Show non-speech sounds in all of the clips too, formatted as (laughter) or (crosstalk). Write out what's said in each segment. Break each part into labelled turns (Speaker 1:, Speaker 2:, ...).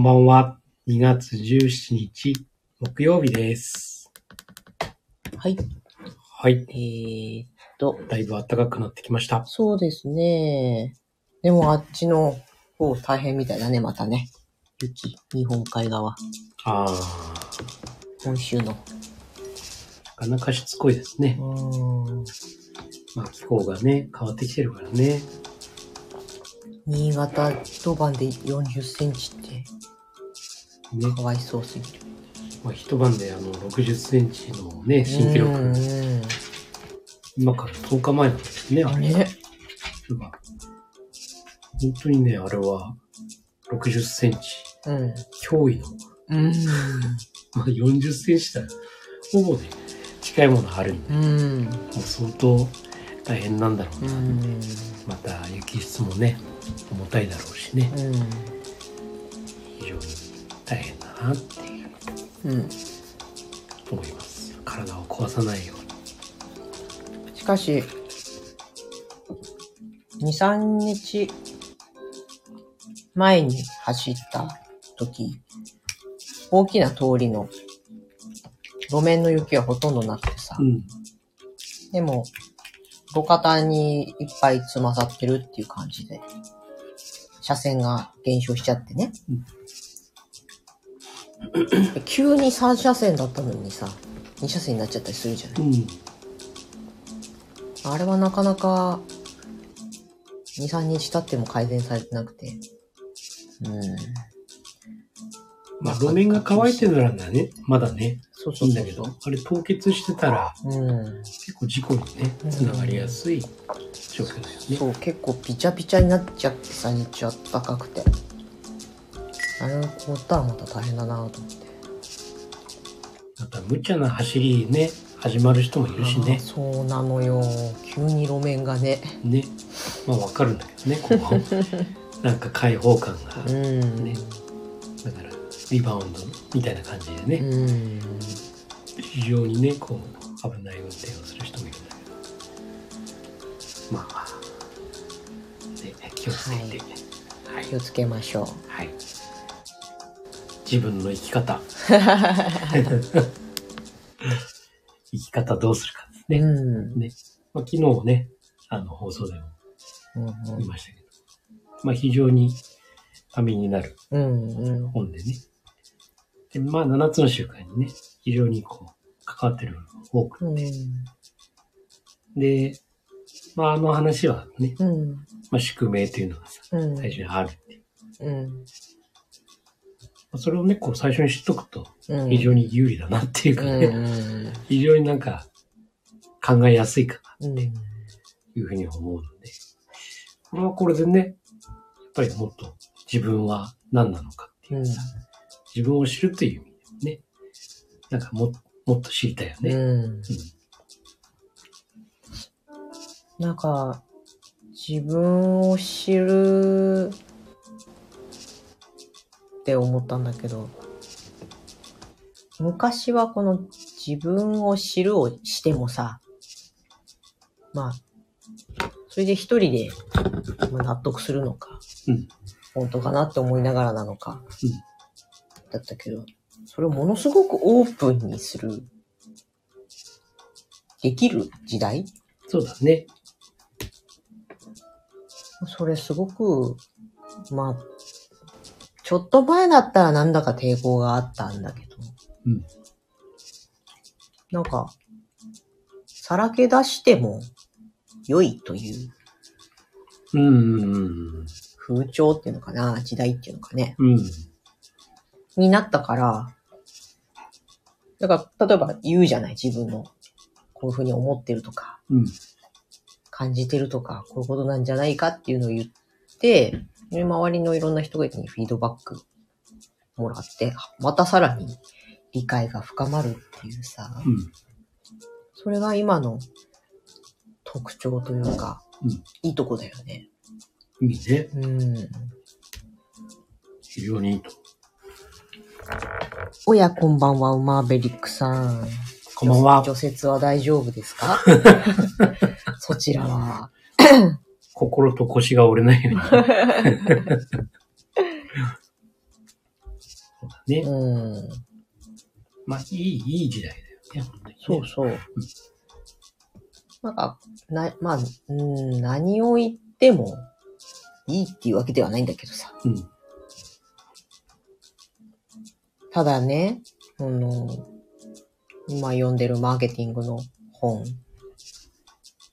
Speaker 1: こんばんは。
Speaker 2: はい、こんばんは。2月17日、木曜日です。
Speaker 1: はい。
Speaker 2: はい、
Speaker 1: えーっと、
Speaker 2: だいぶ暖かくなってきました。
Speaker 1: そうですね。でもあっちの方大変みたいだね、またね。雪、日本海側。
Speaker 2: あー、
Speaker 1: 本州の。
Speaker 2: なかなかしつこいですね
Speaker 1: う。ーん。
Speaker 2: まあ気候がね、変わってきてるからね。
Speaker 1: 新潟一晩で40センチって、
Speaker 2: ね、
Speaker 1: かわいそうすぎる。
Speaker 2: まあ一晩であの60センチのね、新記録、今から10日前なんですね、あれ
Speaker 1: あれ
Speaker 2: が。本当にね、あれは60センチ、
Speaker 1: うん。
Speaker 2: 驚異の、
Speaker 1: うん。(laughs)
Speaker 2: まあ40センチだほぼね、近いものあるんで、
Speaker 1: うん。
Speaker 2: もう相当大変なんだろうな。
Speaker 1: うん。
Speaker 2: また雪質もね、重たいだろうしね、
Speaker 1: うん。
Speaker 2: 非常に大変だなっていう
Speaker 1: うん。
Speaker 2: 思います。体を壊さないように。
Speaker 1: しかし、2、3日前に走った時、大きな通りの路面の雪はほとんどなくてさ、
Speaker 2: うん。
Speaker 1: でも、路肩にいっぱいつまさってるっていう感じで、車線が減少しちゃってね。で急に3車線だったのにさ、2車線になっちゃったりするじゃない？
Speaker 2: うん。
Speaker 1: あれはなかなか、2、3日経っても改善されてなくて。うん。
Speaker 2: まあ路面が乾いてるならね、まだね、
Speaker 1: そうそそう
Speaker 2: いいうんだけど、あれ凍結してたら
Speaker 1: うん。
Speaker 2: 結構事故にね、つながりやすい状況だよね。
Speaker 1: そう、結構ピチャピチャになっちゃってさ、日中あったかくて。あれを凍ったらまた大変だなと思って。
Speaker 2: また無茶な走りね、始まる人もいるしね。
Speaker 1: そうなのよ。急に路面がね。
Speaker 2: ね。まあわかるんだけどね、こう。(laughs) なんか開放感が。
Speaker 1: うん。
Speaker 2: ねだから、リバウンドみたいな感じでね。
Speaker 1: うん。
Speaker 2: 非常にね、こう、危ない運転をする人もいるんだけど。まあ、ね、気をつけて。はい。
Speaker 1: 気をつけましょ
Speaker 2: はい。自分の生き方。(laughs) 生き方どうするかです
Speaker 1: う。
Speaker 2: ね。
Speaker 1: うん。
Speaker 2: ね。まあ、昨日ね、あの、放送でも
Speaker 1: うん
Speaker 2: 言いましたけど。まあ、非常にためになる
Speaker 1: うん。うん。
Speaker 2: 本でね。でまあ、7つの習慣にね、非常にこう、関わってるのが多く
Speaker 1: うん。
Speaker 2: で、まあ、あの話はね、
Speaker 1: うん。
Speaker 2: まあ、宿命というのがさ、
Speaker 1: うん。
Speaker 2: 最初にあるっていう。
Speaker 1: うん。
Speaker 2: まあそれをね、こう、最初に知っとくと、
Speaker 1: うん。
Speaker 2: 非常に有利だなっていうかね、
Speaker 1: うん。
Speaker 2: 非常になんか、考えやすいかな
Speaker 1: うん。
Speaker 2: というふうに思うので、これはこれでね、やっぱりもっと自分は何なのかっていうさ、自分を知るという意味でもね、なんかももっと知りたいよね。
Speaker 1: うん。
Speaker 2: うん
Speaker 1: なんか、自分を知るって思ったんだけど、昔はこの自分を知るをしてもさ、まあ、それで一人でまあ納得するのか、
Speaker 2: うん。
Speaker 1: 本当かなって思いながらなのか、
Speaker 2: うん。
Speaker 1: だったけど、それをものすごくオープンにする、できる時代？
Speaker 2: そうだね。
Speaker 1: それすごく、まあ、ちょっと前だったらなんだか抵抗があったんだけど、
Speaker 2: うん
Speaker 1: なんか、さらけ出しても良いという
Speaker 2: うんうんうん
Speaker 1: 風潮っていうのかな、時代っていうのかね、
Speaker 2: うん。うん。
Speaker 1: になったから、だから、例えば言うじゃない、自分の。こういうふうに思ってるとか、
Speaker 2: うん。
Speaker 1: 感じてるとか、こういうことなんじゃないかっていうのを言って、で周りのいろんな人がにフィードバックもらって、またさらに理解が深まるっていうさ、
Speaker 2: うん。
Speaker 1: それが今の特徴というか、
Speaker 2: うん
Speaker 1: いいとこだよね。
Speaker 2: いいね。
Speaker 1: うん。
Speaker 2: 非常にいいと。
Speaker 1: おや、こんばんは、ウマーベリックさん。
Speaker 2: こんばんは。
Speaker 1: 除雪は大丈夫ですか？(laughs) そちらは。(laughs) (laughs)
Speaker 2: 心と腰が折れないように。そうだね。
Speaker 1: うん。
Speaker 2: まあ、いい、いい時代だよね、本当に、ね。
Speaker 1: そうそう。なんか、な、まあ、うん、何を言ってもいいっていうわけではないんだけどさ。
Speaker 2: うん。
Speaker 1: ただね、あの、今読んでるマーケティングの本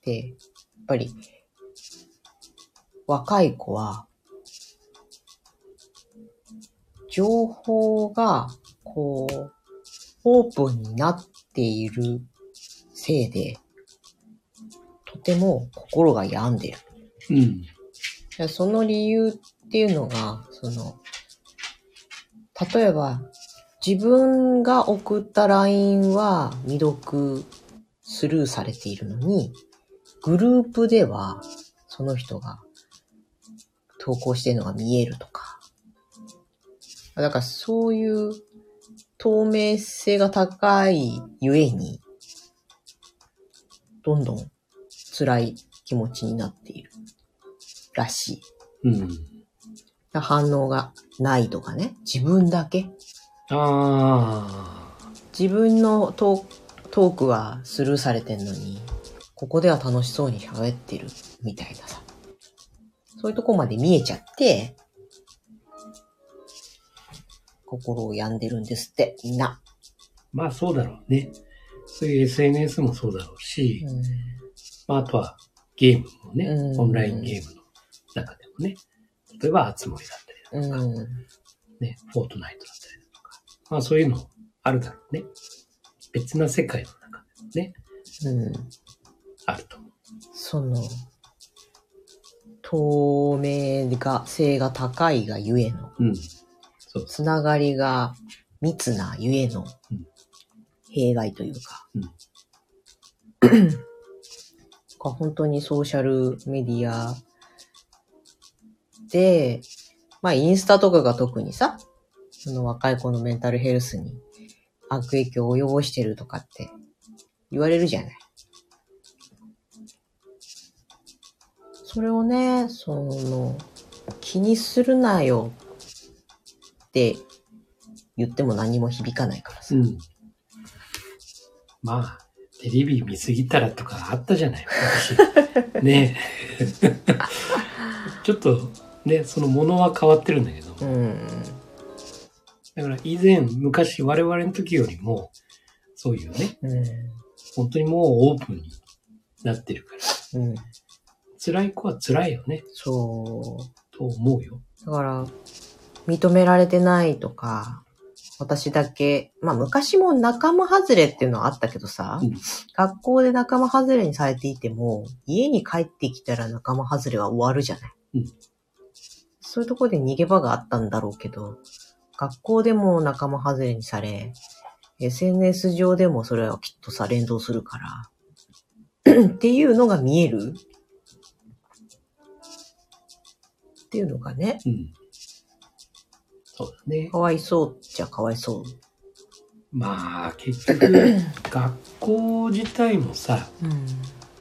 Speaker 1: で、やっぱり、若い子は、情報が、こう、オープンになっているせいで、とても心が病んでる。
Speaker 2: うん。
Speaker 1: でその理由っていうのが、その、例えば、自分が送った LINE は未読スルーされているのに、グループではその人が投稿してるのが見えるとか。だからそういう透明性が高いゆえに、どんどん辛い気持ちになっているらしい。
Speaker 2: うん。
Speaker 1: 反応がないとかね。自分だけ。
Speaker 2: ああ。
Speaker 1: 自分のトートークはスルーされてんのに、ここでは楽しそうに喋ってるみたいなさ。そういうとこまで見えちゃって、心を病んでるんですって、みんな。
Speaker 2: まあ、そうだろうね。そういう SNS もそうだろうし、
Speaker 1: うん
Speaker 2: まあ、あとはゲームもね、
Speaker 1: うん
Speaker 2: オンラインゲームの中でもね、例えば、あつ森だったりだとか、
Speaker 1: うん。
Speaker 2: ね、フォートナイトだったりだとか、まあそういうのあるだろうね。別な世界の中でね、
Speaker 1: うん。
Speaker 2: あると思う。
Speaker 1: その、透明が、性が高いがゆえの、
Speaker 2: うん。そう
Speaker 1: つながりが密なゆえの
Speaker 2: うん
Speaker 1: 弊害というか、
Speaker 2: うん (clears throat)
Speaker 1: が本当にソーシャルメディアで、まあインスタとかが特にさ、その若い子のメンタルヘルスに悪影響を及ぼしてるとかって言われるじゃない。それをね、その、気にするなよって言っても何も響かないからさ。
Speaker 2: うん。まあ、テレビ見すぎたらとかあったじゃない、昔。(laughs) ねえ。(laughs) ちょっと、ね、そのものは変わってるんだけど、
Speaker 1: うん。
Speaker 2: だから以前、昔我々の時よりも、そういうね、
Speaker 1: うん。
Speaker 2: 本当にもうオープンになってるから、
Speaker 1: うん。
Speaker 2: 辛い子は辛いよね、
Speaker 1: そう。
Speaker 2: と思うよ。
Speaker 1: だから、認められてないとか、私だけ、まあ昔も仲間外れっていうのはあったけどさ、
Speaker 2: うん
Speaker 1: 学校で仲間外れにされていても、家に帰ってきたら仲間外れは終わるじゃない。
Speaker 2: うん
Speaker 1: そういうところで逃げ場があったんだろうけど、学校でも仲間外れにされ、SNS 上でもそれはきっとさ、連動するから、っていうのが見えるっていうのがね、
Speaker 2: うん。そうだね。
Speaker 1: かわいそうじゃかわいそう。
Speaker 2: まあ、結局、(coughs) 学校自体もさ、
Speaker 1: うん。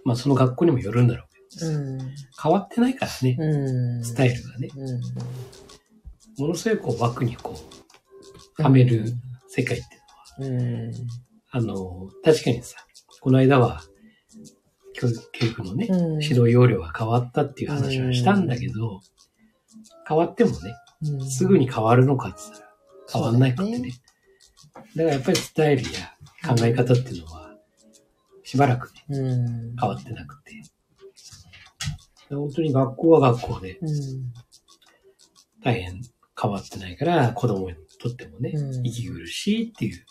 Speaker 2: まあその学校にもよるんだろうけど、
Speaker 1: うん。
Speaker 2: 変わってないからね、
Speaker 1: うん。
Speaker 2: スタイルがね。
Speaker 1: うん。
Speaker 2: ものすごいこう枠にこう、はめる世界っていうのは、
Speaker 1: うん。
Speaker 2: あの、確かにさ、この間は、教育のね、
Speaker 1: うん
Speaker 2: 指導要領が変わったっていう話はしたんだけど、変わってもね、
Speaker 1: うん
Speaker 2: すぐに変わるのかって言ったら変わんないからね。
Speaker 1: そうだね
Speaker 2: だからやっぱりスタイルや考え方っていうのは、しばらくね、
Speaker 1: うん。
Speaker 2: 変わってなくて。本当に学校は学校で
Speaker 1: うん。
Speaker 2: 大変変わってないから、子供にとってもね、
Speaker 1: うん
Speaker 2: 息苦しいっていう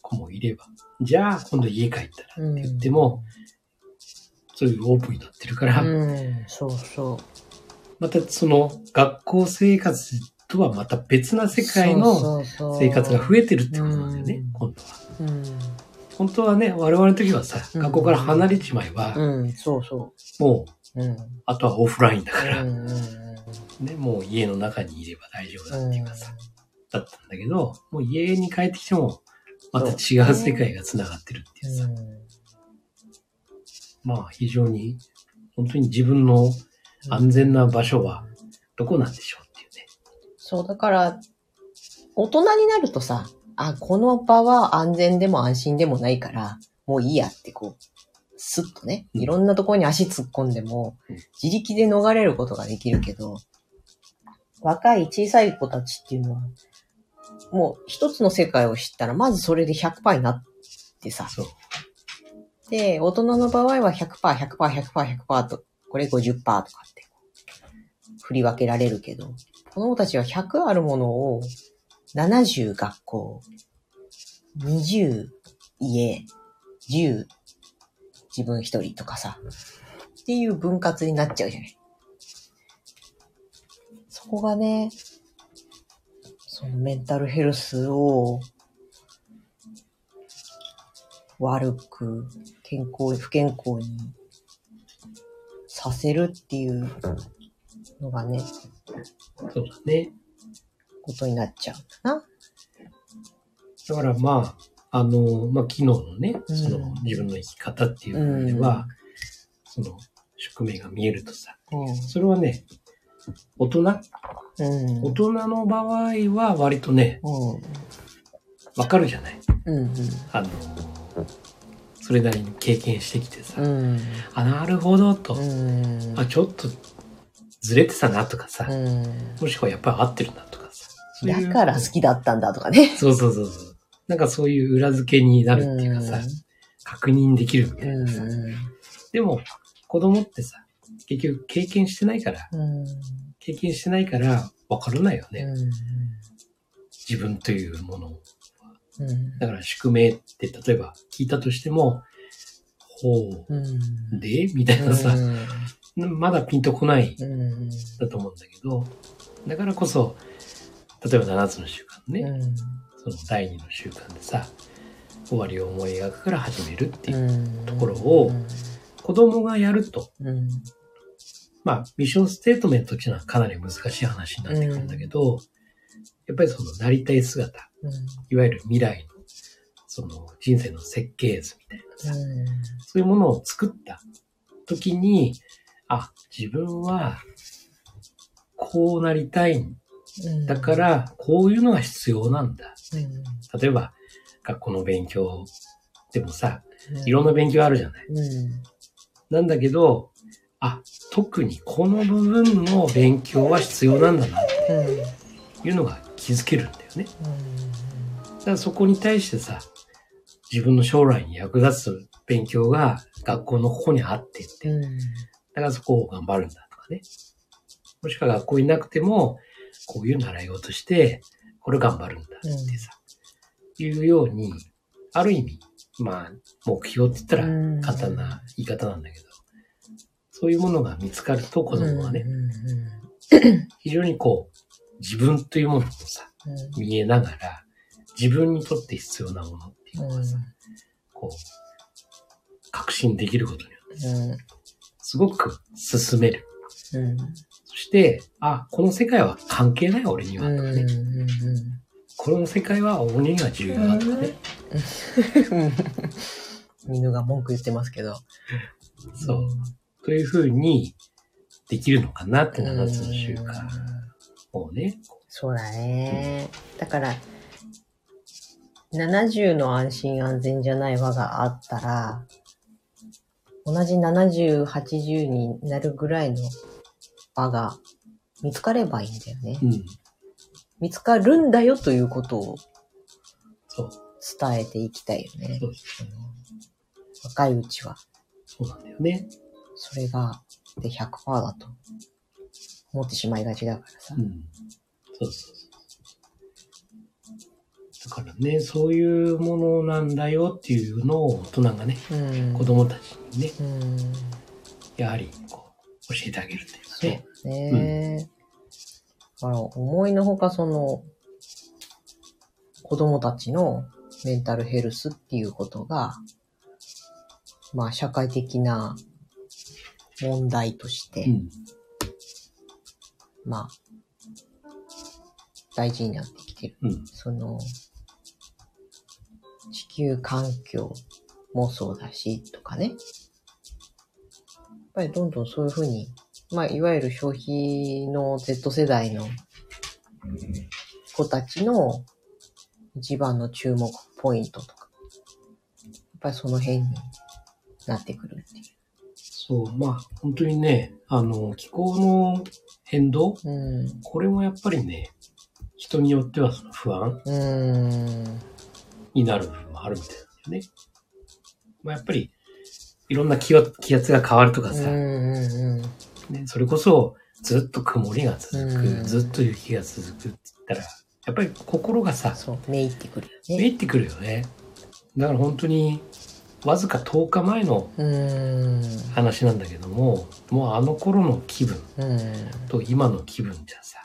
Speaker 2: 子もいれば、じゃあ今度家帰ったら
Speaker 1: うん。
Speaker 2: って言っても、そういうオープンになってるから、
Speaker 1: うん。そうそ
Speaker 2: またその学校生活とはまた別な
Speaker 1: う。
Speaker 2: 世界の生活が増えてるってことなんだよね
Speaker 1: うん、
Speaker 2: 今度は。
Speaker 1: うん。
Speaker 2: 本当はね、我々の時はさ、
Speaker 1: うん
Speaker 2: 学校から離れちまえば、
Speaker 1: うん。そうそ
Speaker 2: もう、
Speaker 1: う。うん。
Speaker 2: あとはオフラインだか
Speaker 1: う
Speaker 2: ら。ね、もう家の中にいれば大丈夫だっていうかさ、だったんだけど、もう家に帰ってきても、また違う世界が繋がってるっていうさ、まあ非常に、本当に自分の安全な場所はどこなんでしょうっていうね。
Speaker 1: そう、だから、大人になるとさ、あ、この場は安全でも安心でもないから、もういいやってこう、スッとね、
Speaker 2: うん
Speaker 1: いろんなところに足突っ込んでも
Speaker 2: うん、
Speaker 1: 自力で逃れることができるけど、若い小さい子たちっていうのは、もう一つの世界を知ったら、まずそれで100%になってさ、
Speaker 2: そう。
Speaker 1: で、大人の場合は100%、100%、100%、100%と、これ50%とかって、振り分けられるけど、子供たちは100あるものを、70学校、20家、10自分一人とかさ、っていう分割になっちゃうじゃない。そこがね、そのメンタルヘルスを悪く、健康、不健康にさせるっていうのがね、
Speaker 2: そうだね。
Speaker 1: ことになっちゃうんだな。
Speaker 2: だからまあ、あの、まあ昨日のね、
Speaker 1: うん
Speaker 2: その自分の生き方っていうのでは、その宿命が見えるとさ、それはね、大人
Speaker 1: うん。
Speaker 2: 大人の場合は割とね、
Speaker 1: うん。
Speaker 2: わかるじゃない
Speaker 1: うん。
Speaker 2: あの、それなりに経験してきてさ、
Speaker 1: うん。
Speaker 2: あ、なるほどと、
Speaker 1: うん。
Speaker 2: あ、ちょっとずれてたなとかさ、
Speaker 1: うん。
Speaker 2: もしくはやっぱり合ってるなとかさ。そういう
Speaker 1: だから好きだったんだとかね。
Speaker 2: そうそうそうそう。なんかそういう裏付けになるっていうかさ、確認できるみたいなさ。
Speaker 1: う
Speaker 2: でも、子供ってさ、結局経験してないから。経験してないからわからないよね。
Speaker 1: うん。
Speaker 2: 自分というものを。
Speaker 1: うん。
Speaker 2: だから宿命って例えば聞いたとしても、ほ
Speaker 1: う
Speaker 2: で？みたいなさ、まだピンとこない
Speaker 1: うん。
Speaker 2: だと思うんだけど、だからこそ、例えば7つの習慣ね、
Speaker 1: うん。
Speaker 2: その第2の習慣でさ、終わりを思い描くから始めるっていう。
Speaker 1: うん。
Speaker 2: ところを子供がやると、
Speaker 1: うん。
Speaker 2: まあ、ミッションステートメントっていうのはかなり難しい話になってくるんだけど、やっぱりそのなりたい姿、
Speaker 1: うん。
Speaker 2: いわゆる未来の、その人生の設計図みたいなさ、
Speaker 1: うん。
Speaker 2: そういうものを作った時に、あ、自分はこうなりたいん
Speaker 1: うん。
Speaker 2: だか、ら、こういうのが必要なんだ。
Speaker 1: うん。
Speaker 2: 例えば、学校の勉強でもさ、
Speaker 1: うん。
Speaker 2: いろんな勉強あるじゃない。
Speaker 1: うん。
Speaker 2: なんだけど、あ、特にこの部分の勉強は必要なんだなっていうのが気づけるんだよね。だからそこに対してさ、自分の将来に役立つ勉強が学校のここにあってって、
Speaker 1: うん。
Speaker 2: だからそこを頑張るんだとかね。もしくは学校になくても、こういう習い事して、これ頑張るんだってさ、いうように、ある意味、まあ、目標って言ったら
Speaker 1: うん。
Speaker 2: 簡単な言い方なんだけど、そういうものが見つかると子供はね、非常にこう、自分というものをさ、見えながら、自分にとって必要なものっていうのがさ、こう、確信できることによって、
Speaker 1: うん。
Speaker 2: すごく進める。
Speaker 1: うん。
Speaker 2: そして、あ、この世界は関係ない俺には、とかね。この世界は俺には重要だとかね。(laughs)
Speaker 1: 犬が文句言ってますけど。
Speaker 2: そう。というふうにできるのかなって7つの習慣をね。
Speaker 1: そうだね。だから、70の安心安全じゃない輪があったら、同じ70、80になるぐらいの輪が見つかればいいんだよね。
Speaker 2: うん。
Speaker 1: 見つかるんだよということを。伝えていきたいよね
Speaker 2: そ。うです。
Speaker 1: 若いうちは。
Speaker 2: そうなんだよね。
Speaker 1: それが、で100%だと思ってしまいがちだからさ
Speaker 2: う。ん。そうそうそう。だからね、そういうものなんだよっていうのを大人がね、
Speaker 1: うん。
Speaker 2: 子供たちにね、
Speaker 1: うん。
Speaker 2: やはりこう、教えてあげるっていうか
Speaker 1: そう
Speaker 2: ね。
Speaker 1: ね。だから思いのほかその、子供たちのメンタルヘルスっていうことが、まあ社会的な問題として、
Speaker 2: うん。
Speaker 1: まあ、大事になってきてる。
Speaker 2: うん。
Speaker 1: その、地球環境もそうだし、とかね。やっぱりどんどんそういうふうに、まあ、いわゆる消費の Z 世代の子たちの一番の注目ポイントとか、やっぱりその辺になってくるってい
Speaker 2: そう、まあ、本当にね、あの、気候の変動
Speaker 1: う。うん。
Speaker 2: これもやっぱりね、人によってはその不安
Speaker 1: うーん。
Speaker 2: になる部分もあるみたいなんだよね。まあ、やっぱり、いろんな気圧気圧が変わるとかさ。ね、それこそずっと曇りが続く、
Speaker 1: うん
Speaker 2: ずっと雪が続くって言ったら、やっぱり心がさ、
Speaker 1: そう、めいってくるよ
Speaker 2: め
Speaker 1: ね。
Speaker 2: いってくるよね。だから本当に、わずか10日前の。話なんだけども、もうあの頃の気分
Speaker 1: うん。
Speaker 2: と今の気分じゃさ、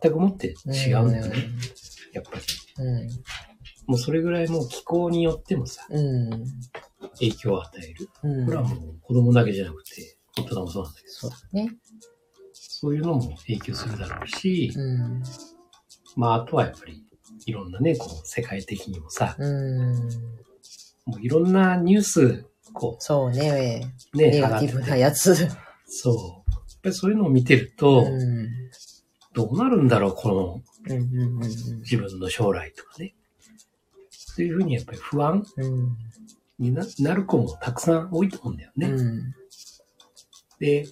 Speaker 2: 全くもって違うんだよね。やっぱり。
Speaker 1: うん。
Speaker 2: もうそれぐらいもう気候によってもさ、
Speaker 1: うん。
Speaker 2: 影響を与える。
Speaker 1: うん。
Speaker 2: これはもう子供だけじゃなくて、大人もそうなんだけど、
Speaker 1: そうだね。
Speaker 2: そういうのも影響するだろうし、
Speaker 1: うん。
Speaker 2: まああとはやっぱり、いろんなね、こう世界的にもさ、
Speaker 1: うん。
Speaker 2: もういろんなニュース、こ
Speaker 1: そうね。
Speaker 2: う、ね、
Speaker 1: ネガティブなやつ。
Speaker 2: そう。やっぱりそういうのを見てると、
Speaker 1: うん。
Speaker 2: どうなるんだろう、この
Speaker 1: うんうん
Speaker 2: 自分の将来とかね。そういうふうにやっぱり不安。にななる子もたくさん多いと思うんだよね。
Speaker 1: うん。
Speaker 2: で、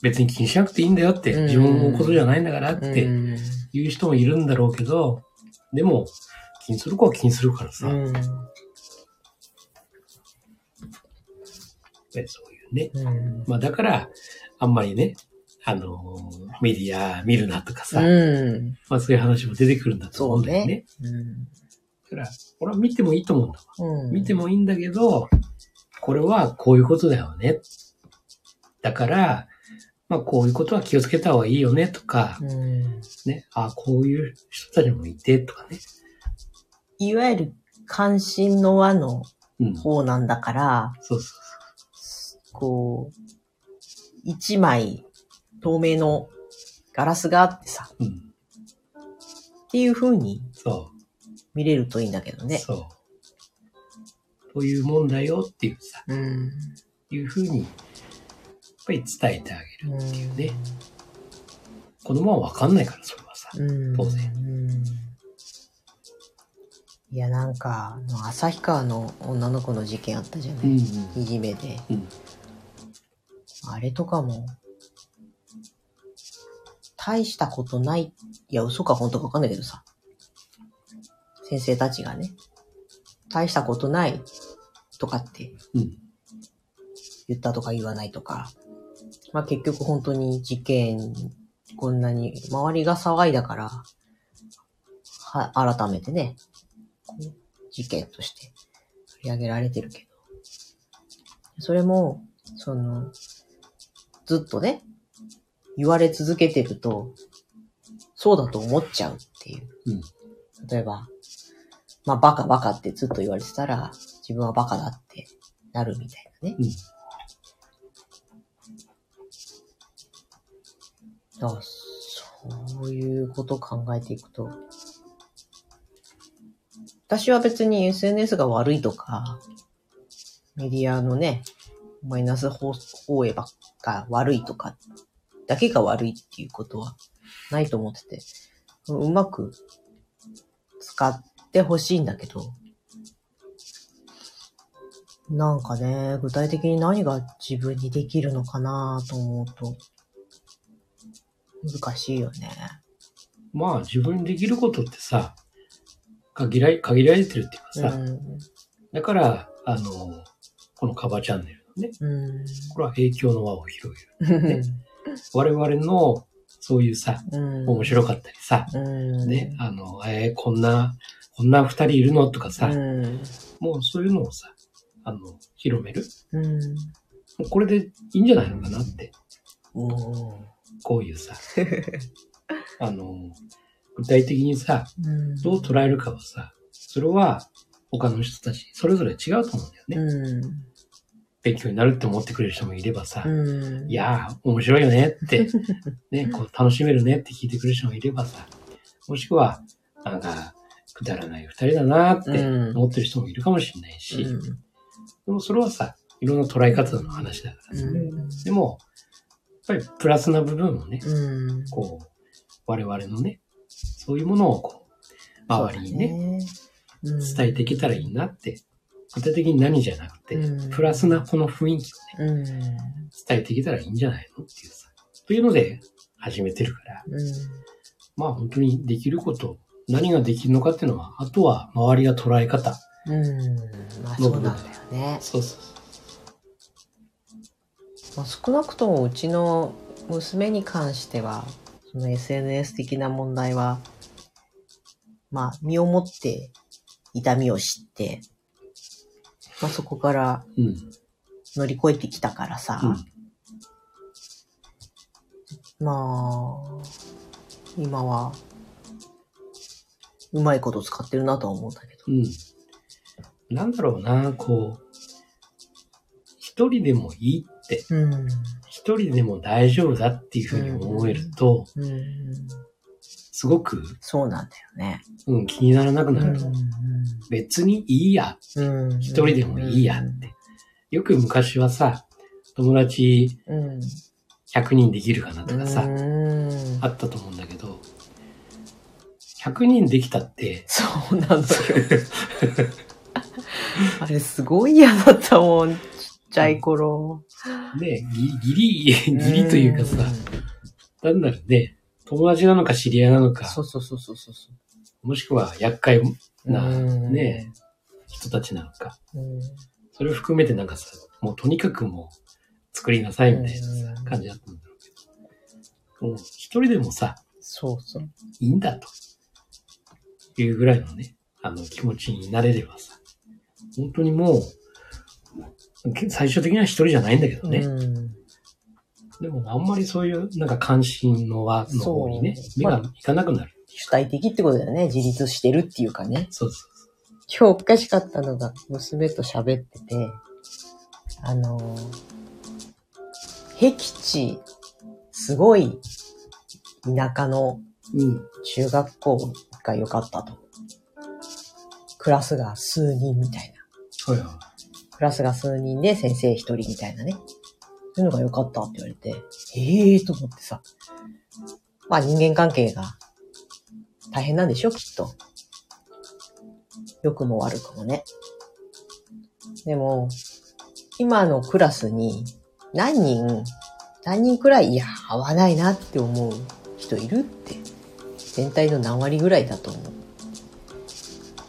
Speaker 2: 別に気にしなくていいんだよって、
Speaker 1: うん
Speaker 2: 自分のことじゃないんだからって
Speaker 1: うん。
Speaker 2: 言う人もいるんだろうけど、でも、気にする子は気にするからさ、やっ
Speaker 1: うん。
Speaker 2: ぱりそういうね。
Speaker 1: うん。
Speaker 2: まあだから、あんまりね、あのーメディア見るなとかさ、
Speaker 1: うん。
Speaker 2: まあそういう話も出てくるんだと思うんだよね。
Speaker 1: うん。
Speaker 2: だから、俺は見てもいいと思うんだわ。
Speaker 1: うん。
Speaker 2: 見てもいいんだけど、これはこういうことだよね。だから、まあこういうことは気をつけた方がいいよねとか、
Speaker 1: うん。
Speaker 2: ね、あこういう人たちもいてとかね。
Speaker 1: いわゆる関心の輪の
Speaker 2: うん。
Speaker 1: 方なんだから、
Speaker 2: そうそ
Speaker 1: こう、一枚透明のガラスがあってさ、
Speaker 2: う。うん。
Speaker 1: っていう風に
Speaker 2: そ
Speaker 1: 見れるといいんだけど
Speaker 2: う。
Speaker 1: ね。
Speaker 2: そう。こういうもんだよっていうさ、
Speaker 1: うん。
Speaker 2: いうふうに、やっぱり伝えてあげるっていうね。子供はわかんないから、それはさ。
Speaker 1: うん。
Speaker 2: 当然
Speaker 1: うん。いや、なんか、あの旭川の女の子の事件あったじゃない、
Speaker 2: ん。
Speaker 1: いじめで。
Speaker 2: うん。
Speaker 1: あれとかも、大したことない。いや、嘘か本当かわかんないけどさ。先生たちがね、大したことないとかって
Speaker 2: うん。
Speaker 1: 言ったとか言わないとか。まあ結局本当に事件、こんなに周りが騒いだから、は、改めてね、事件として取り上げられてるけど。それも、その、ずっとね、言われ続けてると、そうだと思っちゃうっていう。
Speaker 2: うん。
Speaker 1: 例えば、まあ、バカバカってずっと言われてたら、自分はバカだってなるみたいなね。
Speaker 2: うん。
Speaker 1: だからそういうことを考えていくと、私は別に SNS が悪いとか、メディアのね、マイナス放放映ばっか悪いとか、だけが悪いっていうことはないと思ってて、うまく使ってほしいんだけど、なんかね、具体的に何が自分にできるのかなと思うと、難しいよね。
Speaker 2: まあ、自分にできることってさ、限られ、限られてるっていうかさ、
Speaker 1: うん。
Speaker 2: だから、あの、このカバーチャンネルのね、
Speaker 1: うん。
Speaker 2: これは影響の輪を広げる。(laughs) ね我々の、そういうさ、
Speaker 1: うん。
Speaker 2: 面白かったりさ、
Speaker 1: うん。
Speaker 2: ね、あの、えーこんな、こんな二人いるのとかさ、
Speaker 1: うん。
Speaker 2: もうそういうのをさ、あの、広める。
Speaker 1: うん。
Speaker 2: もうこれでいいんじゃないのかなって。
Speaker 1: お
Speaker 2: こういうさ、(laughs) あの、具体的にさ、
Speaker 1: うん。
Speaker 2: どう捉えるかはさ、それは他の人たち、それぞれ違うと思うんだよね。
Speaker 1: うん。
Speaker 2: 勉強になるって思ってくれる人もいればさ、
Speaker 1: うん。
Speaker 2: いやー、面白いよねって、(laughs) ね、こう楽しめるねって聞いてくれる人もいればさ、もしくは、なんか、くだらない二人だなーって
Speaker 1: うん
Speaker 2: 思ってる人もいるかもしれないし、
Speaker 1: うん。
Speaker 2: でもそれはさ、いろんな捉え方の話だからさ、
Speaker 1: うん。
Speaker 2: でも、やっぱりプラスな部分をね、
Speaker 1: うん。
Speaker 2: こう、我々のね、そういうものをこう、周りにね、
Speaker 1: ね、うん
Speaker 2: 伝えていけたらいいなって、具体的に何じゃなくて、
Speaker 1: うん
Speaker 2: プラスなこの雰囲気をね、
Speaker 1: うん。
Speaker 2: 伝えていけたらいいんじゃないのっていうさ、というので始めてるから、
Speaker 1: うん。
Speaker 2: まあ本当にできること、何ができるのかっていうのは、あとは周りが捉え方。
Speaker 1: うん。まあそうなんだよね。
Speaker 2: そうそう
Speaker 1: まあ、少なくともうちの娘に関しては、その SNS 的な問題は、まあ、身をもって痛みを知って、まあそこから
Speaker 2: うん。
Speaker 1: 乗り越えてきたからさ、
Speaker 2: うん。
Speaker 1: まあ、今は、うまいこと使ってるなとは思うんだけど。
Speaker 2: うん。なんだろうな、こう、一人でもいいって、
Speaker 1: うん。
Speaker 2: 一人でも大丈夫だっていうふうに思えると、
Speaker 1: うん。
Speaker 2: すごく、
Speaker 1: そうなんだよね。
Speaker 2: うん、気にならなくなる。
Speaker 1: う
Speaker 2: 別にいいや、
Speaker 1: ん。
Speaker 2: 一人でもいいやって。よく昔はさ、友達
Speaker 1: うん。
Speaker 2: 100人できるかなとかさ、
Speaker 1: うん
Speaker 2: あったと思うんだけど、100人できたって、
Speaker 1: そうなのよ。(laughs) あれすごい嫌だったもん、ちっちゃい頃。
Speaker 2: ね、ギリ、(laughs) ギリ、というかさ、なんだろうね、友達なのか知り合いなのか、
Speaker 1: そうそうそうそうそう。
Speaker 2: もしくは厄介な
Speaker 1: うん
Speaker 2: ね、人たちなのか、
Speaker 1: うん。
Speaker 2: それを含めてなんかさ、もうとにかくもう作りなさいみたいな感じだったんだろうけど、もう一人でもさ、
Speaker 1: そうそう。
Speaker 2: いいんだと。いうぐらいのね、あの気持ちになれればさ、本当にもう、け最終的には一人じゃないんだけどね。
Speaker 1: うん。
Speaker 2: でもあんまりそういうなんか関心の輪の方にね、目がいかなくなる。
Speaker 1: 主体的ってことだよね。自立してるっていうかね。
Speaker 2: そうそ
Speaker 1: 今日おかしかったのが、娘と喋ってて、あのー、僻地、すごい田舎の。中学校が良かったと。クラスが数人みたいな。
Speaker 2: はいは
Speaker 1: クラスが数人で先生一人みたいなね。そういうのが良かったって言われて、ええーと思ってさ。まあ人間関係が大変なんでしょきっと。良くも悪くもね。でも、今のクラスに何人、何人くらい、いや、合わないなって思う人いるって。全体の何割ぐらいだと思う。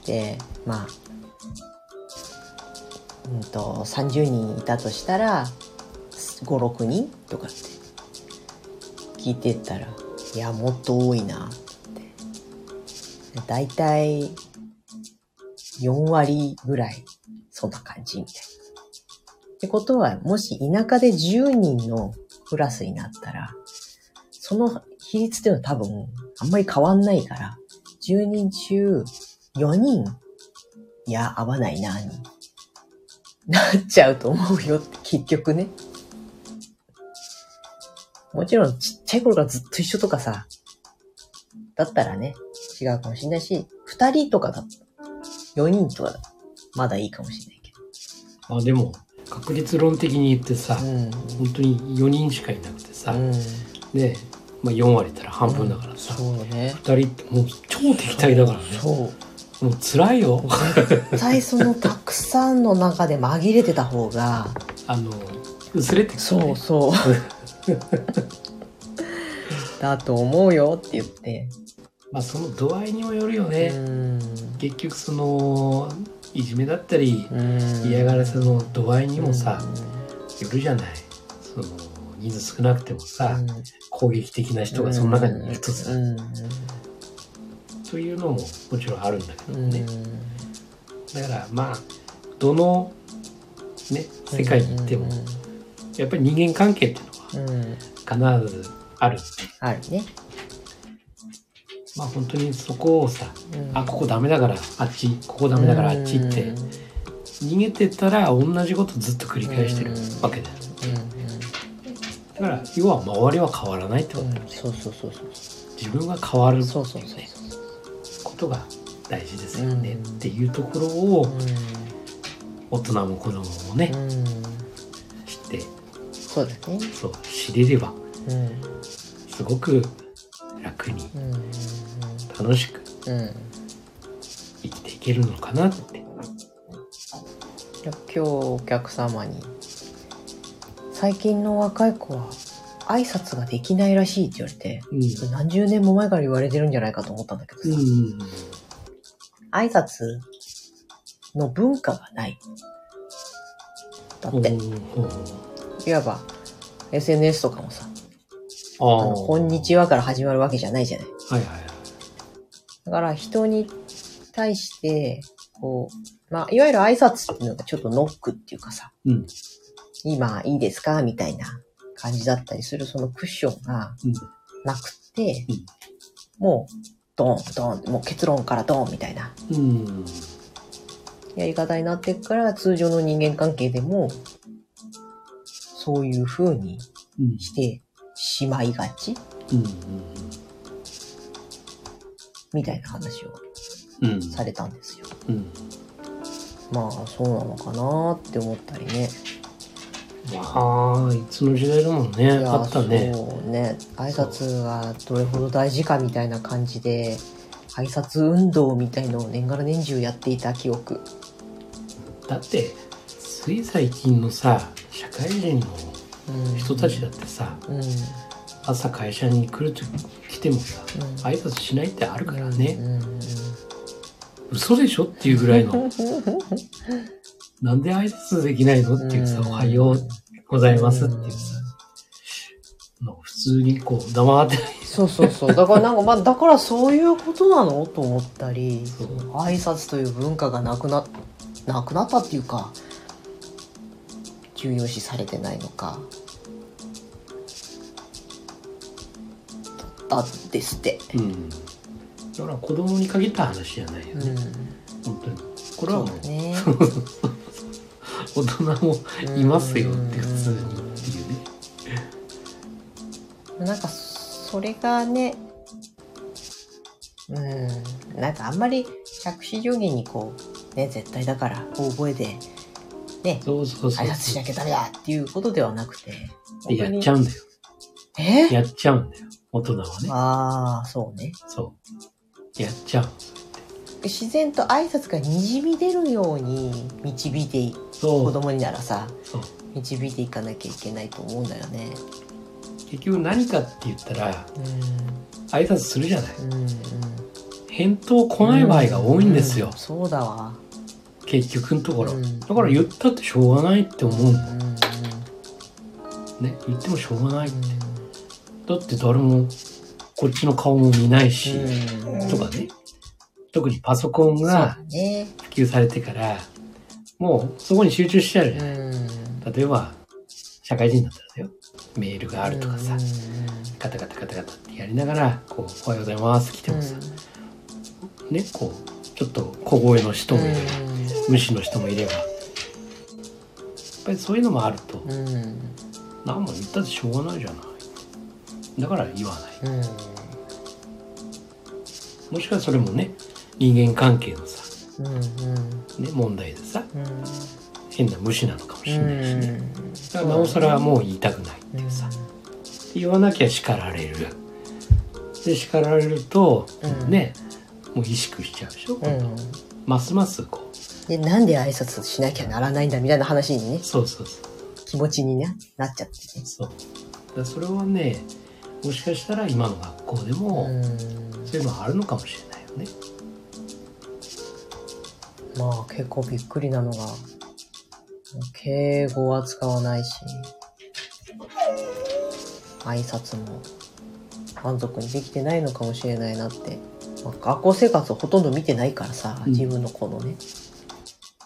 Speaker 1: で、まあ、うんと、30人いたとしたら、5、6人とかって聞いてたら、いや、もっと多いなって。だいたい4割ぐらい、そんな感じみたいな。ってことは、もし田舎で10人のクラスになったら、その比率っていうのは多分あんまり変わんないから、10人中4人、いや、合わないな、になっちゃうと思うよって、結局ね。もちろんちっちゃい頃からずっと一緒とかさ、だったらね、違うかもしれないし、2人とかだ、4人とかだまだいいかもしれないけ
Speaker 2: まあでも、確率論的に言ってさ、
Speaker 1: ど。うん。
Speaker 2: 本当に4人しかいなくてさ、
Speaker 1: うん。
Speaker 2: ねまあ4割いったら半分だからさ、
Speaker 1: そうね。
Speaker 2: 2人ってもう超敵対だからね。
Speaker 1: そう。
Speaker 2: もう辛いよ。
Speaker 1: 絶対そのたくさんの中で紛れてた方が、(laughs)
Speaker 2: あの、薄れてくる、
Speaker 1: そ
Speaker 2: ね。
Speaker 1: うそう。(laughs) だと思うよって言って。
Speaker 2: まあその度合いにもよるよ
Speaker 1: う
Speaker 2: ね。
Speaker 1: ん。
Speaker 2: 結局その、いじめだったり、
Speaker 1: うん
Speaker 2: 嫌がらせの度合いにもさ、よるじゃない。その、人数少なくてもさ、攻撃的な人がその中にいるとさ、
Speaker 1: うん
Speaker 2: というのももちろんあるんだけど
Speaker 1: うん
Speaker 2: ね。だからまあ、どの、ね、世界に行っても、やっぱり人間関係っていうのは必ずある。
Speaker 1: あるね。
Speaker 2: まあ本当にそこをさ、
Speaker 1: うん
Speaker 2: あ、ここダメだからあっち、ここダメだからあっちって、逃げてたら同じことずっと繰り返してるわけだよ。だから、要は周りは変わらないってことだよね。
Speaker 1: そうそうそうそう。
Speaker 2: 自分が変わる
Speaker 1: そうそうそう
Speaker 2: ねことが大事ですよね、
Speaker 1: うん
Speaker 2: っていうところを
Speaker 1: う
Speaker 2: 大人も子供もね、
Speaker 1: ん。うん。そうだね。
Speaker 2: そう知れれば
Speaker 1: うん。
Speaker 2: すごく楽に
Speaker 1: うん。
Speaker 2: 楽しく
Speaker 1: うん。
Speaker 2: 生きていけるのかなって。
Speaker 1: 今日お客様に最近の若い子は挨拶ができないらしいって言われて
Speaker 2: うん。
Speaker 1: 何十年も前から言われてるんじゃないかと思ったんだけどさ、
Speaker 2: うん。
Speaker 1: 挨拶の文化がないだって、いわば SNS とかもさ
Speaker 2: あ
Speaker 1: のこんにちはから始まるわけじゃないじゃない
Speaker 2: はいはいはい。
Speaker 1: だから人に対してこうまあいわゆる挨拶っていうのがちょっとノックっていうかさ
Speaker 2: うん。
Speaker 1: 今いいですかみたいな感じだったりするそのクッションが
Speaker 2: うん。
Speaker 1: なくて、
Speaker 2: うん
Speaker 1: もうドンドンもう結論からドンみたいな
Speaker 2: うん。
Speaker 1: やり方になっていくから通常の人間関係でもそういう風に
Speaker 2: うん。
Speaker 1: してしまいがち？
Speaker 2: うん。
Speaker 1: みたいな話を
Speaker 2: うん。
Speaker 1: されたんですよ。
Speaker 2: うん。
Speaker 1: まあそうなのかなって思ったりね。
Speaker 2: まあ、いつの時代でもね、
Speaker 1: いや
Speaker 2: あったね。
Speaker 1: そうね。挨拶がどれほど大事かみたいな感じで、挨拶運動みたいのを年がら年中やっていた記憶。
Speaker 2: だって、つい最近のさ、社会人の
Speaker 1: うん、
Speaker 2: 人たちだってさ、
Speaker 1: うん。うん。
Speaker 2: 朝会社に来ると来てもさ、挨拶しないってあるからね。
Speaker 1: うんうんうん
Speaker 2: 嘘でしょっていうぐらいの。なんで挨拶できないのっていうさ、
Speaker 1: うん
Speaker 2: おはようございますっていうさ、普通にこう黙ってない。
Speaker 1: そうそうそう。だからなんかまあ、だからそういうことなのと思ったり、挨拶という文化がなくな、なくなったっていうか、重要視されてないのか。だったんですって。
Speaker 2: うん。だから子供に限った話じゃないよね。
Speaker 1: うん。
Speaker 2: 本当に。これはもう
Speaker 1: ね。(laughs)
Speaker 2: 大人もいますよって普通にっていうね。
Speaker 1: なんかそれがねうんなんかあんまり着手定規にこうね絶対だから大声でね
Speaker 2: そうそうそう
Speaker 1: 挨拶しなきゃダメだっていうことではなくて
Speaker 2: でやっちゃうんだよ。
Speaker 1: え？
Speaker 2: やっちゃうんだよ。大人はね。
Speaker 1: ああそうね
Speaker 2: そう。やっちゃう。
Speaker 1: 自然と挨拶がにじみ出るように導いてい。子供にならさ。導いていかなきゃいけないと思うんだよね
Speaker 2: 結局何かって言ったら、
Speaker 1: う
Speaker 2: 挨拶するじゃない。
Speaker 1: んうんうん
Speaker 2: 返答来ない場合が多いんですよ。
Speaker 1: うそうだわ
Speaker 2: 結局のところ。
Speaker 1: うん
Speaker 2: だから言ったってしょうがないって思うね。言ってもしょうがない。
Speaker 1: うん
Speaker 2: だって誰もこっちの顔も見ないし、
Speaker 1: うん
Speaker 2: とかね。特にパソコンが。普及されてから、もうそこに集中しちゃうじゃない。
Speaker 1: ん。
Speaker 2: 例えば、社会人だったらだよ。メールがあるとかさ
Speaker 1: うん、
Speaker 2: ガタガタガタガタってやりながら、こう、おはようございます来てもさ、ね、こう、ちょっと小声の人もいれば、無視の人もいれば、やっぱりそういうのもあると、
Speaker 1: うん。うん。
Speaker 2: 何も言ったってしょうがないじゃない。だから言わない。
Speaker 1: うん。
Speaker 2: もしくはそれもね、人間関係のさ、
Speaker 1: うん。うん。
Speaker 2: ね、問題でさ、
Speaker 1: うん。
Speaker 2: 変な無視なのかもしれないしね。だから
Speaker 1: うん
Speaker 2: なおさらもう言いたくないっていうさ、言わなきゃ叱られる。で、叱られると、
Speaker 1: うん
Speaker 2: ね、もう萎縮しちゃうでしょ、
Speaker 1: うん。
Speaker 2: ますますこう、
Speaker 1: で、なんで挨拶しなきゃならないんだみたいな話にね、
Speaker 2: そうそうそう。
Speaker 1: 気持ちにななっちゃってね。
Speaker 2: そう。だそれはね、もしかしたら今の学校でも、
Speaker 1: うん。
Speaker 2: そういうのはあるのかもしれないよね。
Speaker 1: まあ結構びっくりなのが、敬語は使わないし、挨拶も満足にできてないのかもしれないなって。まあ、学校生活をほとんど見てないからさ、
Speaker 2: うん
Speaker 1: 自分の子のね。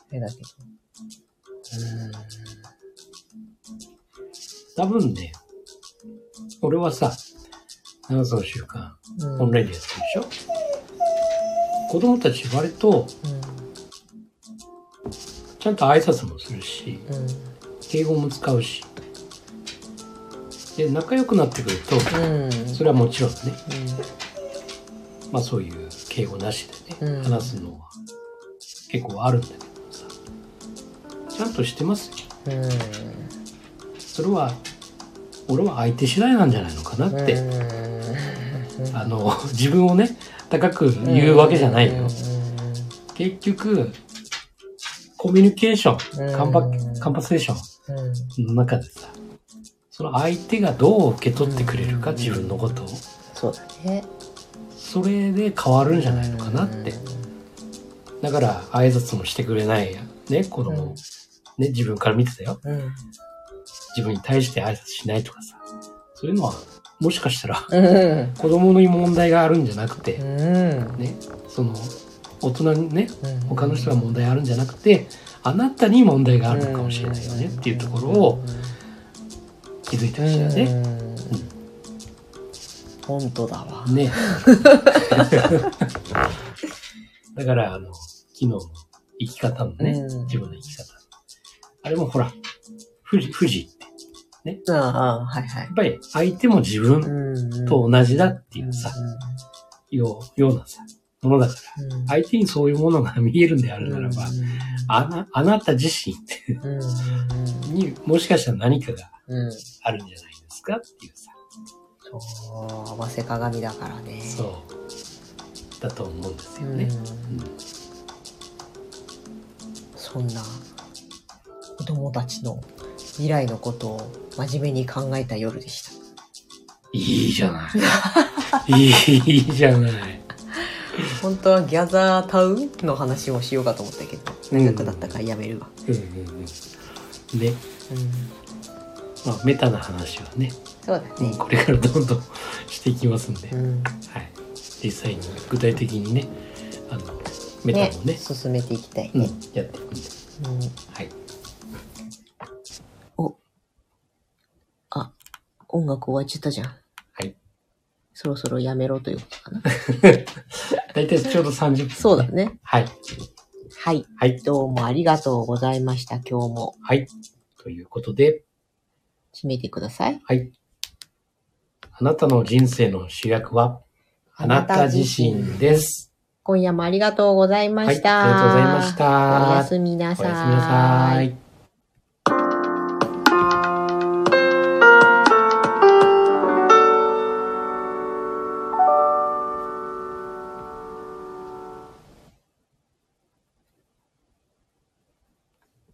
Speaker 1: あれだけど。
Speaker 2: 多分ね、俺はさ、7つの習慣、
Speaker 1: うん。
Speaker 2: オンラインでやってるでしょ、子供たち割と、ちゃんと挨拶もするし、
Speaker 1: うん。うん。
Speaker 2: 敬語も使うし。で、仲良くなってくると、
Speaker 1: うん。
Speaker 2: それはもちろんね、
Speaker 1: う
Speaker 2: まあそういう敬語なしでね、
Speaker 1: うん
Speaker 2: 話すのは結構あるんだけどさ、ちゃんとしてますよ。それは、俺は相手次第なんじゃないのかなって。あの、自分をね、高く言うわけじゃないよ。
Speaker 1: うん
Speaker 2: 結局、コミュニケーション、
Speaker 1: うん
Speaker 2: カンパ、カンパセーションの中でさ、その相手がどう受け取ってくれるか、
Speaker 1: うん
Speaker 2: 自分のことを。
Speaker 1: そうだね。
Speaker 2: それで変わるんじゃないのかなって。だから、挨拶もしてくれないや、ね、子供、
Speaker 1: うん
Speaker 2: ね、自分から見てたよ。
Speaker 1: うん。
Speaker 2: 自分に対して挨拶しないとかさ。そういうのは、もしかしたら、
Speaker 1: うん。
Speaker 2: 子供に問題があるんじゃなくて、
Speaker 1: うん。
Speaker 2: ね、その、大人にね、
Speaker 1: うん
Speaker 2: 他の人が問題あるんじゃなくて、あなたに問題があるのかもしれないよねっていうところを気づいてほしいよね。
Speaker 1: うん本当だわ。
Speaker 2: ね。(laughs) だから、あの、昨日の生き方のね、
Speaker 1: うん
Speaker 2: 自分の生き方。あれもほら、富士、富士って、
Speaker 1: ああ、はいはい。
Speaker 2: やっ。ぱり相手も自分
Speaker 1: うん
Speaker 2: と同じだっていうさ、よう、ようなさ、ものだから、
Speaker 1: うん。
Speaker 2: 相手にそういうものが見えるんであるならば、あな、あなた自身
Speaker 1: うん
Speaker 2: にもしかしたら何かがあるんじゃないですかっていうさ、
Speaker 1: そう、合わせ鏡だからね。
Speaker 2: そう、だと思うんですよね。
Speaker 1: うん。
Speaker 2: うん
Speaker 1: そんな。子供たちの未来のことを真面目に考えた夜でした。
Speaker 2: いいじゃない。(laughs) いいじゃない。
Speaker 1: 本当はギャザータウンの話をしようかと思ったけど、長くなったからやめるわ。
Speaker 2: うんうんうん。で、
Speaker 1: うん、
Speaker 2: まあ、メタな話はね、
Speaker 1: そうだね。
Speaker 2: これからどんどんしていきますんで、
Speaker 1: うん、
Speaker 2: はい。実際に具体的にね、あの、メタ
Speaker 1: ね
Speaker 2: もね、
Speaker 1: 進めていきたい
Speaker 2: うん
Speaker 1: ね。
Speaker 2: やっていくんで、
Speaker 1: うん
Speaker 2: はい。
Speaker 1: 音楽終わっちゃったじゃん。
Speaker 2: はい。
Speaker 1: そろそろやめろということかな。
Speaker 2: だいたいちょうど30分、
Speaker 1: そうだ。ね。
Speaker 2: はい。
Speaker 1: はい。
Speaker 2: はい。
Speaker 1: どうもありがとうございました。今日も
Speaker 2: はい。ということで、
Speaker 1: 締めてください。
Speaker 2: はい。あなたの人生の主役は、あなた自身です。
Speaker 1: 今夜もありがとうございました。
Speaker 2: はいありがとうございました
Speaker 1: おやすみなさい。
Speaker 2: おやすみなさい。